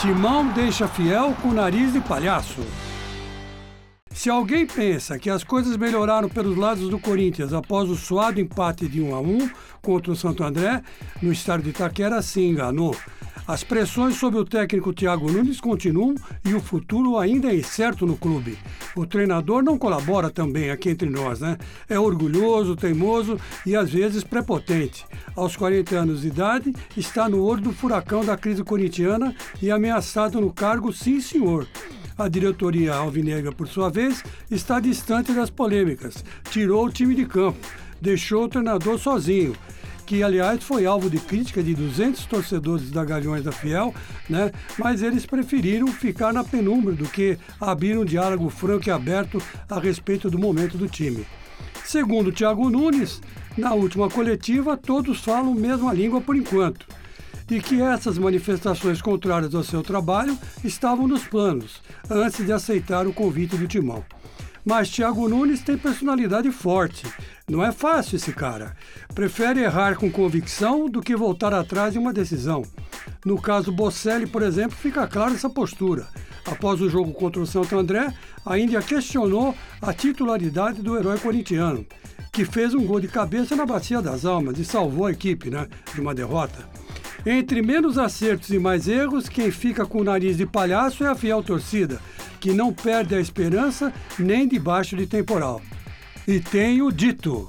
Timão deixa fiel com nariz de palhaço. Se alguém pensa que as coisas melhoraram pelos lados do Corinthians após o suado empate de 1 a 1 contra o Santo André no estádio de Itaquera, se enganou. As pressões sobre o técnico Thiago Nunes continuam e o futuro ainda é incerto no clube. O treinador não colabora também aqui entre nós, né? É orgulhoso, teimoso e às vezes prepotente. Aos 40 anos de idade, está no olho do furacão da crise corintiana e ameaçado no cargo, sim senhor. A diretoria alvinegra, por sua vez, está distante das polêmicas. Tirou o time de campo, deixou o treinador sozinho que aliás foi alvo de crítica de 200 torcedores da Galhões da Fiel, né? mas eles preferiram ficar na penumbra do que abrir um diálogo franco e aberto a respeito do momento do time. Segundo Thiago Nunes, na última coletiva todos falam a mesma língua por enquanto e que essas manifestações contrárias ao seu trabalho estavam nos planos antes de aceitar o convite do Timão. Mas Thiago Nunes tem personalidade forte. Não é fácil esse cara. Prefere errar com convicção do que voltar atrás em uma decisão. No caso Bocelli, por exemplo, fica clara essa postura. Após o jogo contra o Santo André, a Índia questionou a titularidade do herói corintiano, que fez um gol de cabeça na Bacia das Almas e salvou a equipe né, de uma derrota. Entre menos acertos e mais erros, quem fica com o nariz de palhaço é a fiel torcida, que não perde a esperança nem debaixo de temporal. E tenho dito.